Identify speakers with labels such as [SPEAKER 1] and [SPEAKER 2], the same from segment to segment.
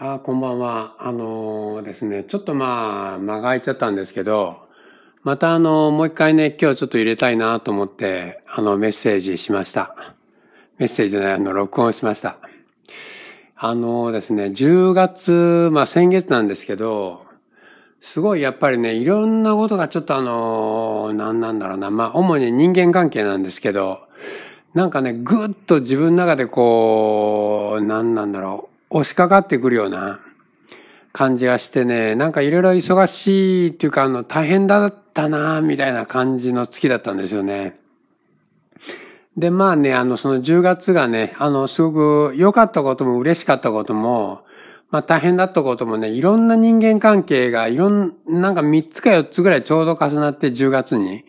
[SPEAKER 1] あこんばんは。あのーですね、ちょっとまあ、間が空いちゃったんですけど、またあの、もう一回ね、今日ちょっと入れたいなと思って、あの、メッセージしました。メッセージじゃない、あの、録音しました。あのですね、10月、まあ先月なんですけど、すごいやっぱりね、いろんなことがちょっとあの、何なんだろうな、まあ主に人間関係なんですけど、なんかね、ぐっと自分の中でこう、何なんだろう、押しかかってくるような感じがしてね、なんかいろいろ忙しいっていうか、あの、大変だったなみたいな感じの月だったんですよね。で、まあね、あの、その10月がね、あの、すごく良かったことも嬉しかったことも、まあ大変だったこともね、いろんな人間関係が、いろん、なんか3つか4つぐらいちょうど重なって10月に。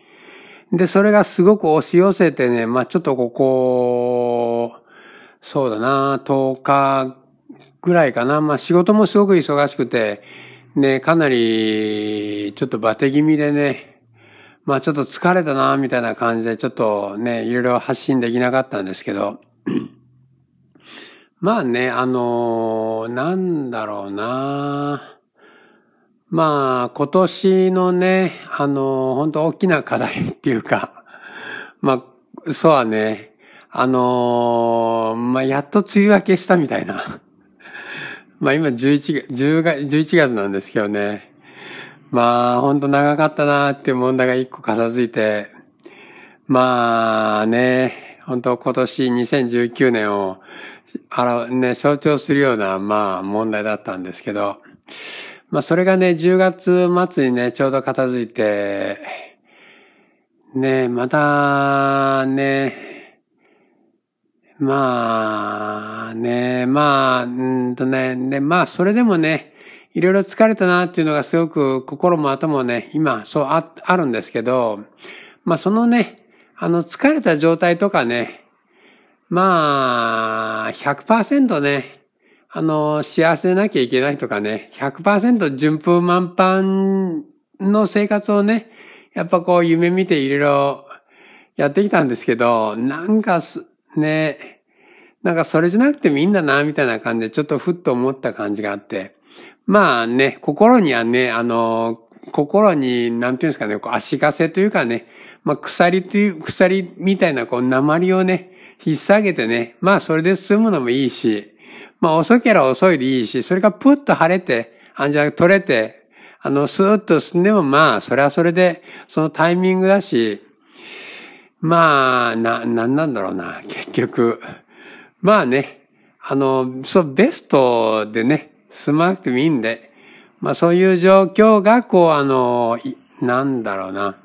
[SPEAKER 1] で、それがすごく押し寄せてね、まあちょっとここ、そうだな、10日ぐらいかな。まあ仕事もすごく忙しくて、ね、かなりちょっとバテ気味でね、まあちょっと疲れたな、みたいな感じでちょっとね、いろいろ発信できなかったんですけど、まあね、あのなんだろうなまあ今年のね、あの本当大きな課題っていうか、まあ、そうはね、あのまあやっと梅雨明けしたみたいな。まあ今11月、10月、11月なんですけどね。まあ本当長かったなーっていう問題が一個片付いて、まあね、本当今年2019年を、あら、ね、象徴するような、まあ問題だったんですけど、まあそれがね、10月末にね、ちょうど片付いて、ね、またね、まあね、まあ、うんとね、で、まあそれでもね、いろいろ疲れたなっていうのがすごく心も頭もね、今そうああるんですけど、まあそのね、あの疲れた状態とかね、まあ100%ね、あの幸せでなきゃいけないとかね、100%順風満帆の生活をね、やっぱこう夢見ていろいろやってきたんですけど、なんかすね、なんかそれじゃなくてもいいんだな、みたいな感じでちょっとふっと思った感じがあって。まあね、心にはね、あの、心に、なんていうんですかね、こう足かせというかね、まあ鎖という、鎖みたいなこう鉛をね、引っ提げてね、まあそれで済むのもいいし、まあ遅ければ遅いでいいし、それがプッと晴れて、あんじゃ取れて、あの、スーッと進んでもまあ、それはそれで、そのタイミングだし、まあ、な、なんなんだろうな、結局。まあね、あの、そう、ベストでね、済まなくてもいいんで、まあそういう状況が、こう、あの、なんだろうな、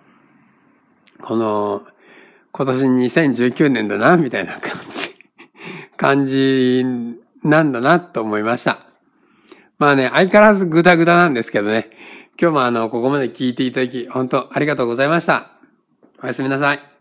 [SPEAKER 1] この、今年2019年だな、みたいな感じ、感じなんだな、と思いました。まあね、相変わらずグダグダなんですけどね、今日もあの、ここまで聞いていただき、本当ありがとうございました。おやすみなさい。